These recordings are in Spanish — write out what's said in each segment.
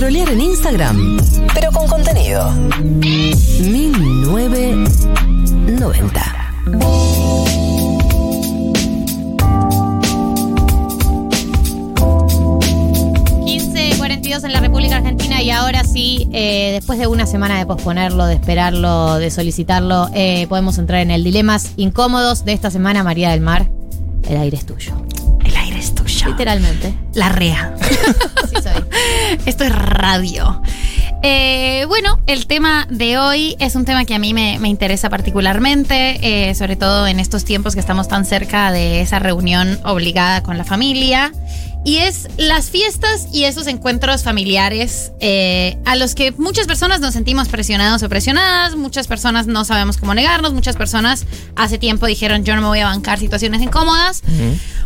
Scrollear en Instagram, pero con contenido. 1990. en la República Argentina y ahora sí, eh, después de una semana de posponerlo, de esperarlo, de solicitarlo, eh, podemos entrar en el dilemas incómodos de esta semana, María del Mar. El aire es tuyo. El aire es tuyo. Literalmente. La rea. Así soy. Esto es radio. Eh, bueno, el tema de hoy es un tema que a mí me, me interesa particularmente, sobre todo en estos tiempos que estamos tan cerca de esa reunión obligada con la familia. Y es las fiestas y esos encuentros familiares eh, a los que muchas personas nos sentimos presionados o presionadas, muchas personas no sabemos cómo negarnos, muchas personas hace tiempo dijeron yo no me voy a bancar situaciones incómodas,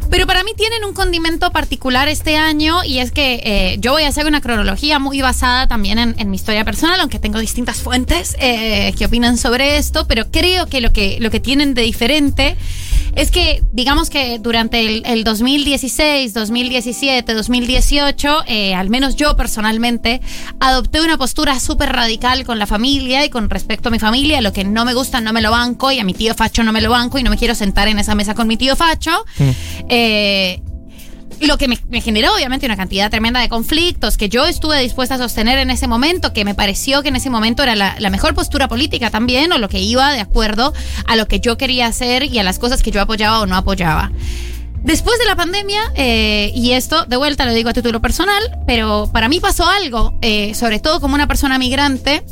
pero para mí tienen un condimento particular este año y es que eh, yo voy a hacer una cronología muy basada también en, mi historia personal, aunque tengo distintas fuentes eh, que opinan sobre esto, pero creo que lo que, lo que tienen de diferente es que digamos que durante el, el 2016, 2017, 2017, 2018, eh, al menos yo personalmente, adopté una postura súper radical con la familia y con respecto a mi familia. Lo que no me gusta no me lo banco y a mi tío Facho no me lo banco y no me quiero sentar en esa mesa con mi tío Facho. Mm. Eh, lo que me, generó obviamente una cantidad tremenda de conflictos que yo estuve dispuesta a sostener en ese momento, que me pareció que en ese momento era la, la, mejor postura política también, o lo que iba de acuerdo a lo que yo quería hacer y a las cosas que yo apoyaba o no apoyaba. Después de la pandemia, eh, y esto de vuelta lo digo a título personal, pero para mí pasó algo, eh, sobre todo como una persona migrante,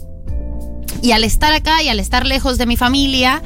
y al estar acá y al estar lejos de mi familia,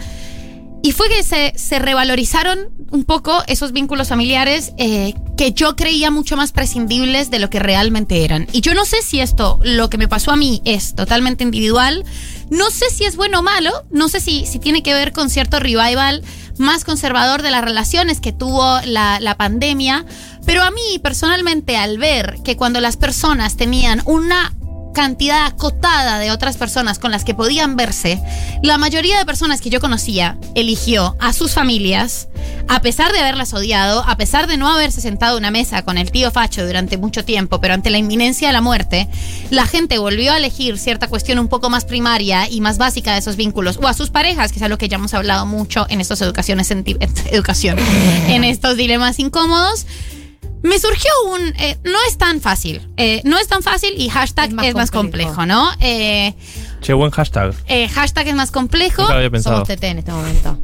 y fue que se, se revalorizaron un poco esos vínculos familiares eh, que yo creía mucho más prescindibles de lo que realmente eran. Y yo no sé si esto, lo que me pasó a mí, es totalmente individual. No sé si es bueno o malo. No sé si, si tiene que ver con cierto revival más conservador de las relaciones que tuvo la, la pandemia. Pero a mí personalmente al ver que cuando las personas tenían una cantidad acotada de otras personas con las que podían verse, la mayoría de personas que yo conocía eligió a sus familias, a pesar de haberlas odiado, a pesar de no haberse sentado a una mesa con el tío Facho durante mucho tiempo, pero ante la inminencia de la muerte, la gente volvió a elegir cierta cuestión un poco más primaria y más básica de esos vínculos, o a sus parejas, que es algo que ya hemos hablado mucho en estas educaciones, educación, en estos dilemas incómodos. Me surgió un. Eh, no es tan fácil. Eh, no es tan fácil y hashtag es más, complejo. ¿no? Eh, che, buen hashtag. hashtag es más complejo. Nunca había pensado. Somos TT en este momento.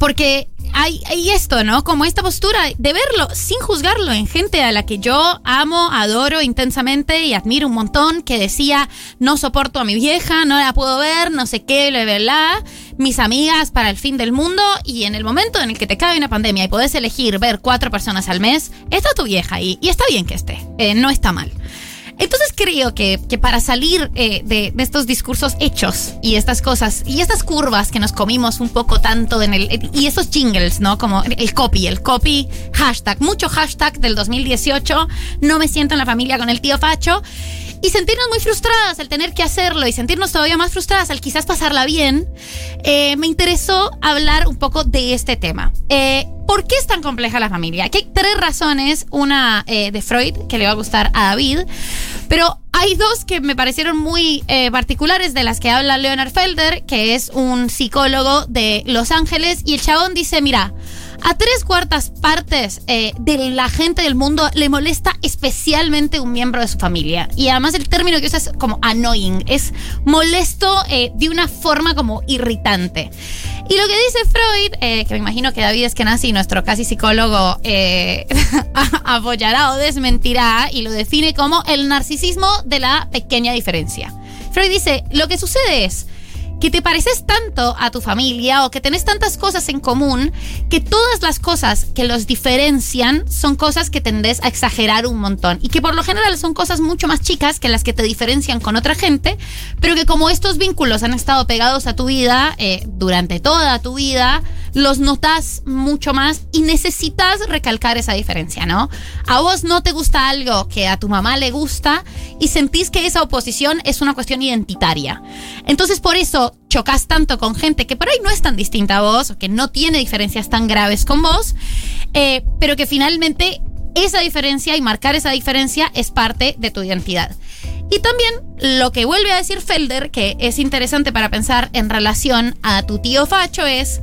Porque hay, hay, esto, ¿no? Como esta postura de verlo sin juzgarlo en gente a la que yo amo, adoro intensamente y admiro un montón, que decía, no soporto a mi vieja, no la puedo ver, no sé qué, bla, bla, bla, mis amigas para el fin del mundo, y en el momento en el que te cae una pandemia y puedes elegir ver cuatro personas al mes, está tu vieja ahí, y está bien que esté, eh, no está mal. Entonces creo que, para salir eh, de, estos discursos hechos y estas cosas y estas curvas que nos comimos un poco tanto en el y esos jingles, ¿no? Como el copy, el copy hashtag, mucho hashtag del 2018, no me siento en la familia con el tío Facho y sentirnos muy frustradas al tener que hacerlo y sentirnos todavía más frustradas al quizás pasarla bien, eh, me interesó hablar un poco de este tema. Eh, ¿Por qué es tan compleja la familia? Aquí hay tres razones. Una eh, de Freud, que le va a gustar a David, pero hay dos que me parecieron muy particulares de las que habla Leonard Felder, que es un psicólogo de Los Ángeles, y el chabón dice, mira, a tres cuartas partes eh, de la gente del mundo le molesta especialmente un miembro de su familia. Y además el término que usa es como annoying, es molesto eh, de una forma como irritante. Y lo que dice Freud, eh, que me imagino que David Eskenazi, nuestro casi psicólogo, apoyará o desmentirá, y lo define como el narcisismo de la pequeña diferencia. Freud dice, lo que sucede es que te pareces tanto a tu familia o que tenés tantas cosas en común que todas las cosas que los diferencian son cosas que tendés a exagerar un montón y que por lo general son cosas mucho más chicas que las que te diferencian con otra gente, pero que como estos vínculos han estado pegados a tu vida eh, durante toda tu vida, los notas mucho más y necesitas recalcar esa diferencia, ¿no? A vos no te gusta algo que a tu mamá le gusta y sentís que esa oposición es una cuestión identitaria. Entonces por eso chocas tanto con gente que por ahí no es tan distinta a vos, o que no tiene diferencias tan graves con vos, eh, pero que finalmente esa diferencia y marcar esa diferencia es parte de tu identidad. Y también lo que vuelve a decir Felder, que es interesante para pensar en relación a tu tío Facho, es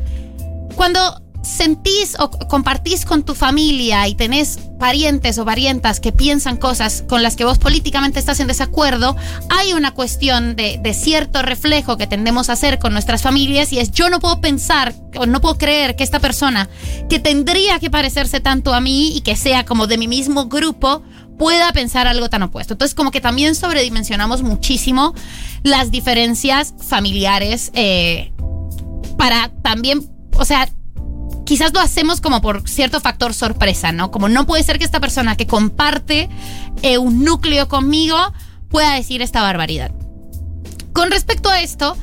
cuando sentís o compartís con tu familia y tenés parientes o parientas que piensan cosas con las que vos políticamente estás en desacuerdo, hay una cuestión de, cierto reflejo que tendemos a hacer con nuestras familias y es yo no puedo pensar o no puedo creer que esta persona que tendría que parecerse tanto a mí y que sea como de mi mismo grupo pueda pensar algo tan opuesto. Entonces como que también sobredimensionamos muchísimo las diferencias familiares eh, para también, o sea, quizás lo hacemos como por cierto factor sorpresa, ¿no? Como no puede ser que esta persona que comparte eh, un núcleo conmigo pueda decir esta barbaridad. Con respecto a esto,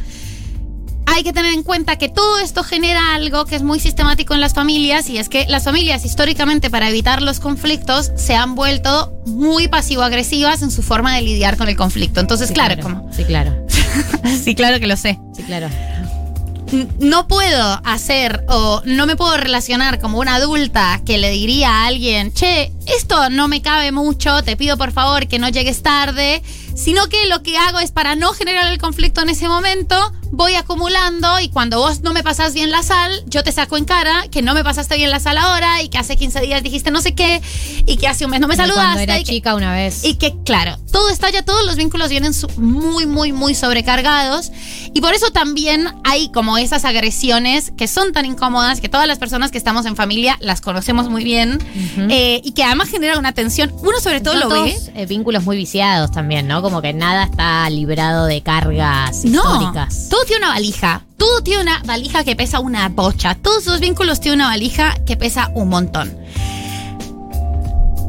hay que tener en cuenta que todo esto genera algo que es muy sistemático en las familias y es que las familias históricamente para evitar los conflictos se han vuelto muy pasivo-agresivas en su forma de lidiar con el conflicto. Entonces, Sí, claro, como... Sí, claro. sí, claro que lo sé Sí, claro. No puedo hacer o no me puedo relacionar como una adulta que le diría a alguien, che, esto no me cabe mucho, te pido por favor que no llegues tarde, sino que lo que hago es para no generar el conflicto en ese momento, voy acumulando y cuando vos no me pasás bien la sal, yo te saco en cara que no me pasaste bien la sal ahora y que hace 15 días dijiste no sé qué y que hace un mes no me saludaste. Cuando era y que- chica una vez. y que, claro, todo está ya, todos los vínculos vienen muy, muy, muy sobrecargados. Y por eso también hay como esas agresiones que son tan incómodas, que todas las personas que estamos en familia las conocemos muy bien. Eh, y que además generan una tensión. Uno sobre todo Son lo ve. eh, vínculos muy viciados también, ¿no? Como que nada está librado de cargas No, históricas. todo tiene una valija. Todo tiene una valija que pesa una bocha. Todos esos vínculos tienen una valija que pesa un montón.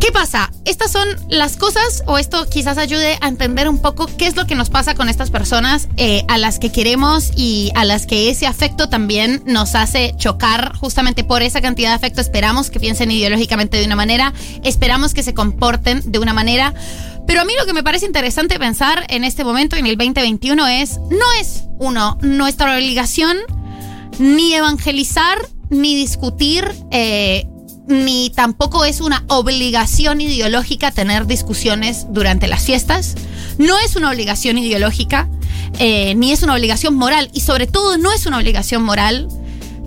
¿Qué pasa? Estas son las cosas, o esto quizás ayude a entender un poco qué es lo que nos pasa con estas personas eh, a las que queremos y a las que ese afecto también nos hace chocar justamente por esa cantidad de afecto. Esperamos que piensen ideológicamente de una manera, esperamos que se comporten de una manera. Pero a mí lo que me parece interesante pensar en este momento, en el 2021, es, no es, uno, nuestra obligación ni evangelizar, ni discutir, eh, ni tampoco es una obligación ideológica tener discusiones durante las fiestas. No es una obligación ideológica, eh, ni es una obligación moral, y sobre todo no es una obligación moral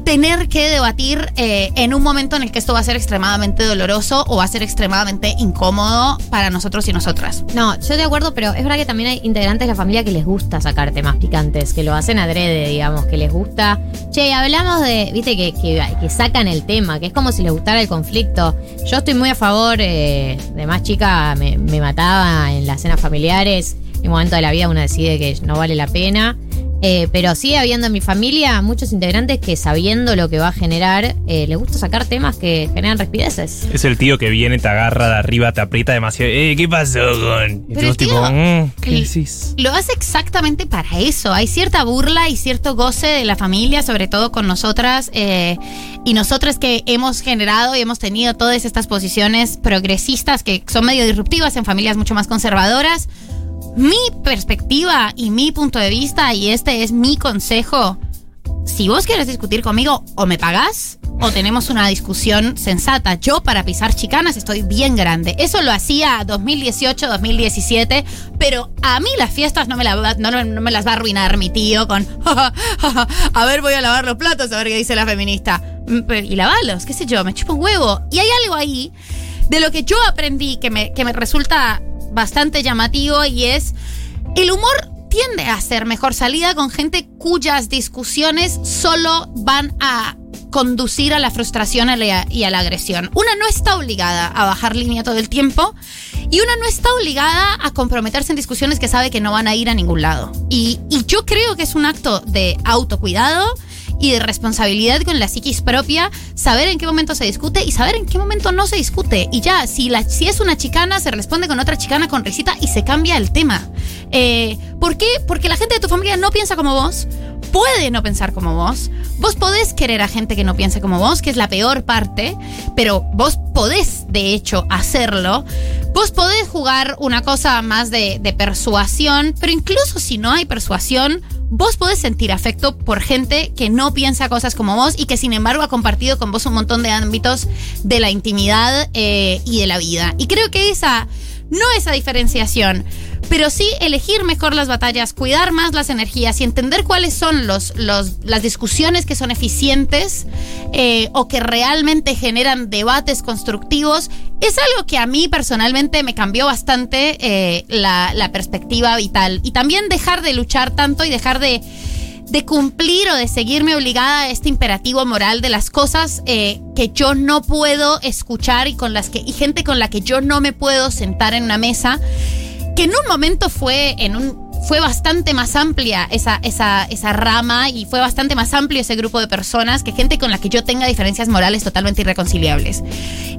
tener que debatir eh, en un momento en el que esto va a ser extremadamente doloroso o va a ser extremadamente incómodo para nosotros y nosotras. No, yo de acuerdo, pero es verdad que también hay integrantes de la familia que les gusta sacar temas picantes, que lo hacen adrede, digamos, que les gusta. Che, hablamos de, viste, que, que, sacan el tema, que es como si les gustara el conflicto. Yo estoy muy a favor, eh, de más chica me, me mataba en las cenas familiares. En un momento de la vida uno decide que no vale la pena. Eh, pero sigue habiendo en mi familia muchos integrantes que sabiendo lo que va a generar, eh, les gusta sacar temas que generan respideces. Es el tío que viene, te agarra de arriba, te aprieta demasiado. Eh, ¿qué pasó con? Y Pero tú tío, tipo, mm, ¿qué el- decís? Lo hace exactamente para eso. Hay cierta burla y cierto goce de la familia, sobre todo con nosotras eh, y nosotras que hemos generado y hemos tenido todas estas posiciones progresistas que son medio disruptivas en familias mucho más conservadoras. Mi perspectiva y mi punto de vista, y este es mi consejo, si vos quieres discutir conmigo, o me pagás o tenemos una discusión sensata. Yo para pisar chicanas estoy bien grande. Eso lo hacía 2018, 2017, pero a mí las fiestas no me, la no, no- me las va a arruinar mi tío con, a ver, voy a lavar los platos, a ver qué dice la feminista. Mm, Y lavalos, qué sé yo, me chupo un huevo. Y hay algo ahí de lo que yo aprendí que me, que me resulta bastante llamativo y es el humor tiende a ser mejor salida con gente cuyas discusiones solo van a conducir a la frustración y a la- agresión. Una no está obligada a bajar línea todo el tiempo y una no está obligada a comprometerse en discusiones que sabe que no van a ir a ningún lado. Y, y yo creo que es un acto de autocuidado y de responsabilidad con la psiquis propia, saber en qué momento se discute y saber en qué momento no se discute. Y ya, si, la, si es una chicana, se responde con otra chicana con risita y se cambia el tema. Eh, ¿Por qué? Porque la gente de tu familia no piensa como vos, puede no pensar como vos. Vos podés querer a gente que no piense como vos, que es la peor parte, pero vos podés, de hecho, hacerlo. Vos podés jugar una cosa más de, de persuasión, pero incluso si no hay persuasión, vos podés sentir afecto por gente que no piensa cosas como vos y que sin embargo ha compartido con vos un montón de ámbitos de la intimidad eh, y de la vida. Y creo que esa no esa diferenciación, pero sí elegir mejor las batallas, cuidar más las energías y entender cuáles son los, las discusiones que son eficientes eh, o que realmente generan debates constructivos, es algo que a mí personalmente me cambió bastante eh, la, perspectiva vital. Y también dejar de luchar tanto y dejar de de cumplir o de seguirme obligada a este imperativo moral de las cosas eh, que yo no puedo escuchar y con las que y gente con la que yo no me puedo sentar en una mesa en un momento fue en un fue bastante más amplia esa, esa, esa rama y fue bastante más amplio ese grupo de personas que gente con la que yo tenga diferencias morales totalmente irreconciliables.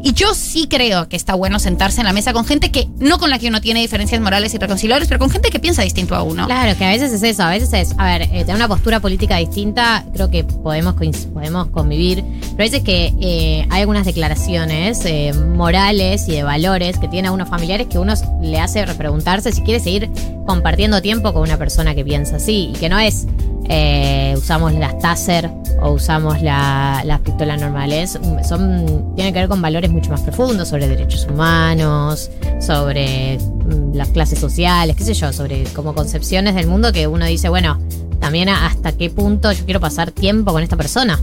Y yo sí creo que está bueno sentarse en la mesa con gente que, no con la que uno tiene diferencias morales irreconciliables, pero con gente que piensa distinto a uno. Claro, que a veces es eso, a veces es, a ver, eh, tener una postura política distinta, creo que podemos, podemos convivir, pero a veces que eh, hay algunas declaraciones eh, morales y de valores que tienen a unos familiares que uno le hace repreguntarse si quiere seguir compartiendo tiempo con una persona que piensa así y que no es eh, usamos las taser o usamos la- las pistolas normales, son, tienen que ver con valores mucho más profundos sobre derechos humanos, sobre mm, las clases sociales, qué sé yo, sobre como concepciones del mundo que uno dice, bueno, también hasta qué punto yo quiero pasar tiempo con esta persona.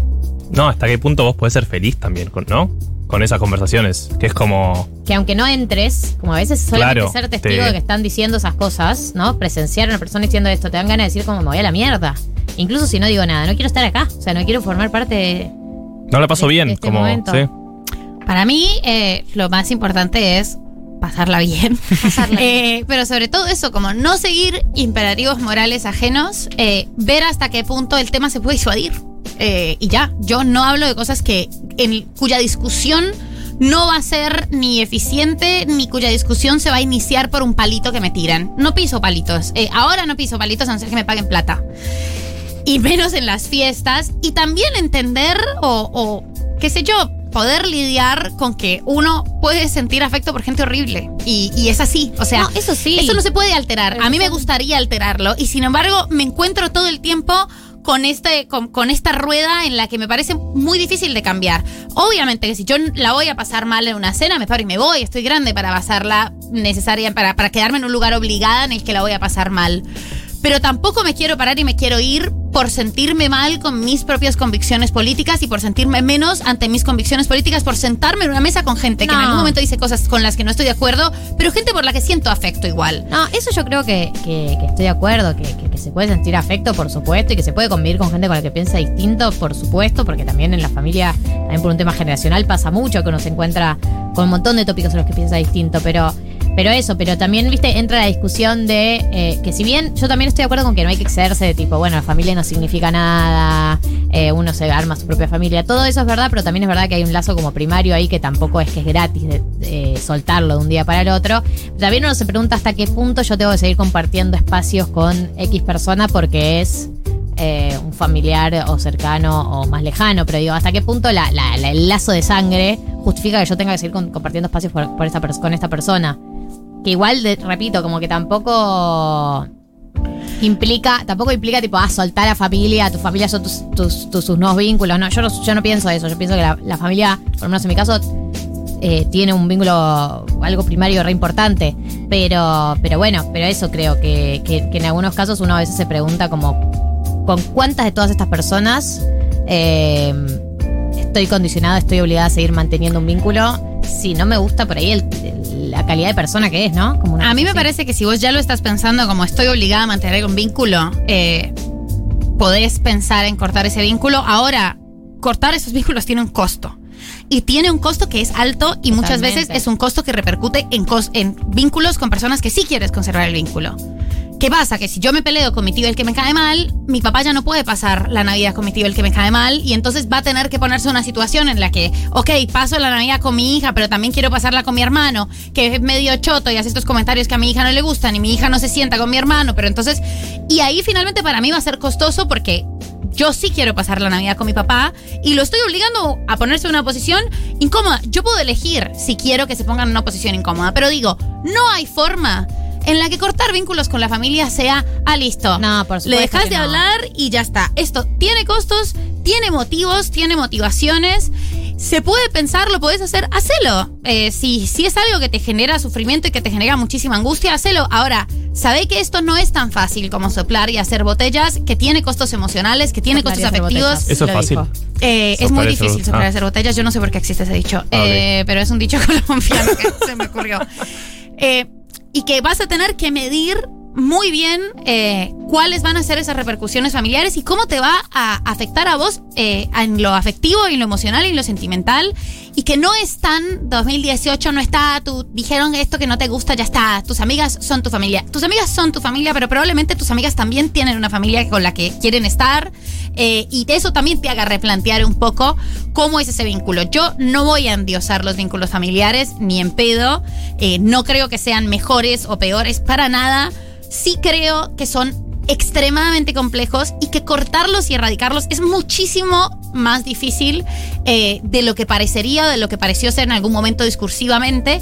No, hasta qué punto vos podés ser feliz también, ¿no? Con esas conversaciones. Que es como. Que aunque no entres, como a veces solamente Claro, ser testigo te- de que están diciendo esas cosas, ¿no? Presenciar a una persona diciendo esto, te dan ganas de decir como me voy a la mierda. Incluso si no digo nada, no quiero estar acá, o sea, no quiero formar parte de... No la paso de- bien, de este como. sí. Para mí, eh, lo más importante es pasarla bien. Eh, pero sobre todo eso, como no seguir imperativos morales ajenos, eh, ver hasta qué punto el tema se puede disuadir. Eh, y ya, yo no hablo de cosas que en cuya discusión no va a ser ni eficiente ni cuya discusión se va a iniciar por un palito que me tiran. No piso palitos. Eh, ahora no piso palitos a no ser que me paguen plata y menos en las fiestas, y también entender o, o, qué sé yo, poder lidiar con que uno puede sentir afecto por gente horrible. Y, y es así, o sea, No, eso sí. eso no se puede alterar. A mí me gustaría alterarlo, y sin embargo me encuentro todo el tiempo con, este, con, con esta rueda en la que me parece muy difícil de cambiar. Obviamente que si yo la voy a pasar mal en una cena, me paro y me voy. Estoy grande para pasarla necesaria, para, para quedarme en un lugar obligada en el que la voy a pasar mal. Pero tampoco me quiero parar y me quiero ir por sentirme mal con mis propias convicciones políticas y por sentirme menos ante mis convicciones políticas, por sentarme en una mesa con gente que en algún momento dice cosas con las que no estoy de acuerdo, pero gente por la que siento afecto igual. No, eso yo creo que, que- que estoy de acuerdo, que, que- que se puede sentir afecto, por supuesto, y que se puede convivir con gente con la que piensa distinto, por supuesto, porque también en la familia, también por un tema generacional, pasa mucho que uno se encuentra con un montón de tópicos en los que piensa distinto, pero, pero eso, pero también, viste, entra la discusión de eh, que si bien yo también estoy de acuerdo con que no hay que excederse de tipo, bueno, la familia no significa nada, eh, uno se arma su propia familia, todo eso es verdad, pero también es verdad que hay un lazo como primario ahí que tampoco es que es gratis de, de soltarlo de un día para el otro. También uno se pregunta hasta qué punto yo tengo que seguir compartiendo espacios con X persona porque es eh, un familiar o cercano o más lejano, pero digo, hasta qué punto la- la- la- el lazo de sangre justifica que yo tenga que seguir compartiendo espacios por, con esta persona. Que igual, repito, como que tampoco implica, tampoco implica tipo, ah, soltar a familia, tu familia son tus, tus, tus- sus nuevos vínculos. No, yo no, yo no pienso eso, yo pienso que la, la familia, por lo menos en mi caso, eh, tiene un vínculo, algo primario re importante. Pero, pero bueno, pero eso creo que, que- que en algunos casos uno a veces se pregunta como, ¿con cuántas de todas estas personas eh, estoy condicionado, estoy obligada a seguir manteniendo un vínculo? Si no me gusta por ahí el- el- la calidad de persona que es, ¿no? Como una A mí me así. parece que si vos ya lo estás pensando como estoy obligada a mantener un vínculo, eh, podés pensar en cortar ese vínculo. Ahora, cortar esos vínculos tiene un costo. Y tiene un costo que es alto y muchas veces es un costo que repercute en, en vínculos con personas que sí quieres conservar el vínculo. ¿Qué pasa? Que si yo me peleo con mi tío el que me cae mal, mi papá ya no puede pasar la Navidad con mi tío el que me cae mal y entonces va a tener que ponerse una situación en la que, ok, paso la Navidad con mi hija, pero también quiero pasarla con mi hermano, que es medio choto y hace estos comentarios que a mi hija no le gustan y mi hija no se sienta con mi hermano, pero entonces, y ahí finalmente para mí va a ser costoso porque yo sí quiero pasar la Navidad con mi papá y lo estoy obligando a ponerse en una posición incómoda. Yo puedo elegir si quiero que se pongan en una posición incómoda, pero digo, no hay forma en la que cortar vínculos con la familia sea, ah, listo. No, por Le supuesto dejas que de no. hablar y ya está. Esto tiene costos, tiene motivos, tiene motivaciones. se puede pensar, lo podés hacer, hacelo. Eh, si, si es algo que te genera sufrimiento y que te genera muchísima angustia, hacelo. Ahora, sabé que esto no es tan fácil como soplar y hacer botellas, que tiene costos emocionales, que tiene Soplar costos afectivos. botellas. Eso es fácil. Eh, es muy difícil soplar y ah. hacer botellas. Yo no sé por qué existe ese dicho, Ah. Eh, pero es un dicho colombiano que se me ocurrió. Eh, y que vas a tener que medir muy bien eh, cuáles van a ser esas repercusiones familiares y cómo te va a afectar a vos eh, en lo afectivo, y en lo emocional y en lo sentimental. Y que no es tan 2018, no está, tú dijeron esto que no te gusta, ya está. Tus amigas son tu familia. Tus amigas son tu familia, pero probablemente tus amigas también tienen una familia con la que quieren estar. Eh, y eso también te haga replantear un poco cómo es ese vínculo. Yo no voy a endiosar los vínculos familiares, ni en pedo. Eh, no creo que sean mejores o peores para nada. Sí creo que son extremadamente complejos y que cortarlos y erradicarlos es muchísimo más difícil eh, de lo que parecería, de lo que pareció ser en algún momento discursivamente,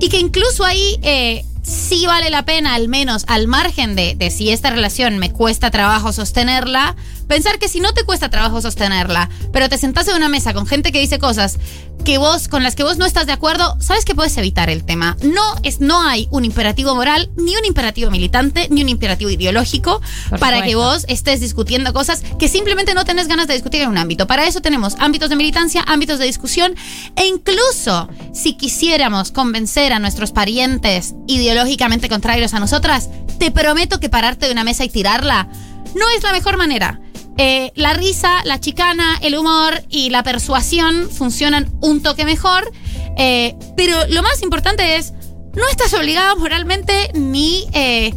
y que incluso ahí eh, sí vale la pena, al menos al margen de, de si esta relación me cuesta trabajo sostenerla, pensar que si no te cuesta trabajo sostenerla, pero te sentás en una mesa con gente que dice cosas que vos, con las que vos no estás de acuerdo, sabes que puedes evitar el tema. No es, no hay un imperativo moral, ni un imperativo militante, ni un imperativo ideológico Por para que vos estés discutiendo cosas que simplemente no tenés ganas de discutir en un ámbito. Para eso tenemos ámbitos de militancia, ámbitos de discusión, e incluso si quisiéramos convencer a nuestros parientes ideológicamente contrarios a nosotras, te prometo que pararte de una mesa y tirarla no es la mejor manera. Eh, la risa, la chicana, el humor y la persuasión funcionan un toque mejor, eh, pero lo más importante es, no estás obligado moralmente ni eh,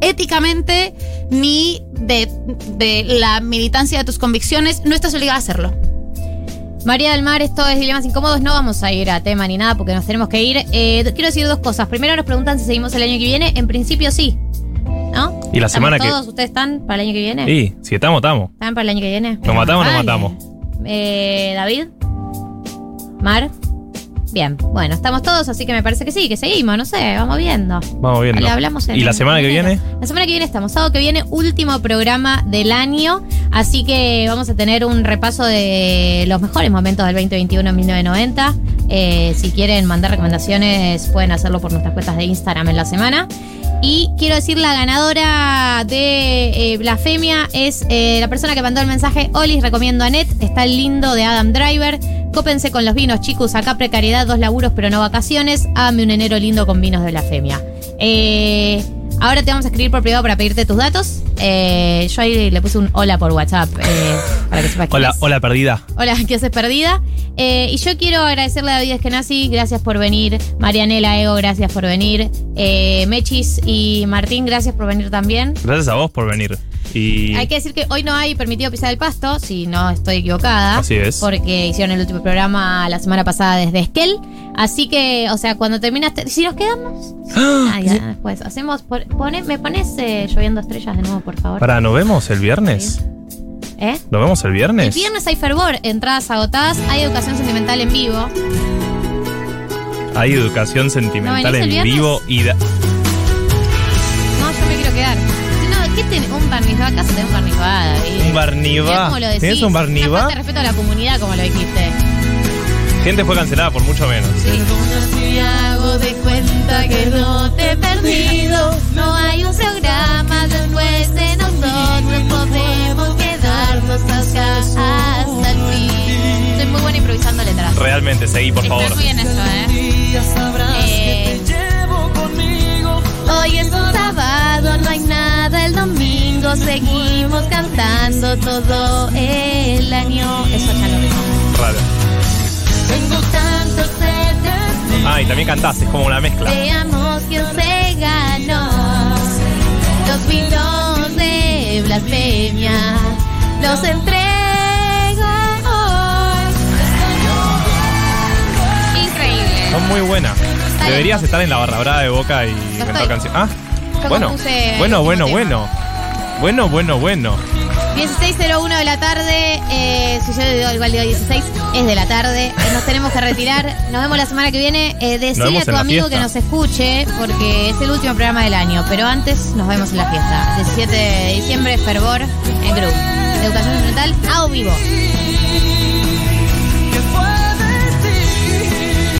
éticamente ni de, de la militancia de tus convicciones, no estás obligada a hacerlo. María del Mar, esto es Dilemas Incómodos. No vamos a ir a tema ni nada porque nos tenemos que ir. Quiero decir dos cosas. Primero, nos preguntan si seguimos el año que viene. En principio, sí. Y la ¿Estamos semana que- todos? ¿Ustedes están para el año que viene? Sí, si estamos, estamos. ¿Están para el año que viene? ¿Nos matamos o nos Vale. matamos? Eh, David. Mar. Bien, bueno, estamos todos, así que me parece que sí, que seguimos, no sé, vamos viendo. Vamos viendo. Le hablamos en ¿Y la semana que viene? La semana que viene estamos, sábado que viene, último programa del año, así que vamos a tener un repaso de los mejores momentos del 2021 en 1990. Eh, si quieren mandar recomendaciones, pueden hacerlo por nuestras cuentas de Instagram en la semana. Y quiero decir, la ganadora de eh, Blasfemia es eh, la persona que mandó el mensaje. Olis, recomiendo a Net. Está el lindo de Adam Driver. Cópense con los vinos, chicos. Acá precariedad, dos laburos, pero no vacaciones. Hágame un enero lindo con vinos de Blasfemia. Eh, ahora te vamos a escribir por privado para pedirte tus datos. Eh, yo ahí le puse un hola por WhatsApp eh, para que sepas quién Hola, es. hola perdida. Hola, ¿qué haces perdida? Eh, y yo quiero agradecerle a David Eskenazi, gracias por venir. Marianela Ego, gracias por venir. Eh, Mechis y Martín, gracias por venir también. Gracias a vos por venir. Y Hay que decir que hoy no hay permitido pisar el pasto, si no estoy equivocada. Así es. Porque hicieron el último programa la semana pasada desde Esquel. Así que, o sea, cuando terminaste. Si nos quedamos. Ah, ya, después. Hacemos. por- pone- ¿Me pones eh, lloviendo estrellas de nuevo, por favor? para, ¿nos vemos el viernes? ¿Eh? ¿Nos vemos el El viernes? viernes hay fervor, entradas agotadas, hay educación sentimental en vivo. Hay educación sentimental ¿No venís el en viernes? vivo y da- No, ¿qué tiene? Un barnizba, acá se te da un barnizba, David. un decís. ¿Tienes un falta de respeto a la comunidad, como lo dijiste. Gente fue cancelada por mucho menos. Si hago de cuenta que no te he perdido, no hay un programa después de nosotros, podemos quedarnos acá hasta el fin. Soy muy buena improvisando letras. Realmente, seguí, por favor. Estás muy en eso, ¿eh? Eh, Hoy es un sábado, no hay nada el domingo, seguimos cantando todo el año. Eso ya lo. Raro. Tengo tanto sed Ah, y también cantaste, es como una mezcla. Veamos quién se ganó los vinos de blasfemia. Los entrego hoy. Increíble. Son muy buenas. Deberías estar en la barra brava de boca y cantar canciones. Ah, Yo bueno. Bueno, bueno, tema. bueno. Bueno, bueno, bueno. 16.01 de la tarde, eh, si yo digo igual digo 16, es de la tarde, eh, nos tenemos que retirar, nos vemos la semana que viene, eh, decile a tu amigo que nos escuche, porque es el último programa del año, pero antes nos vemos en la fiesta, 17 de diciembre, Fervor, en Group, Educación Sentimental, a vivo.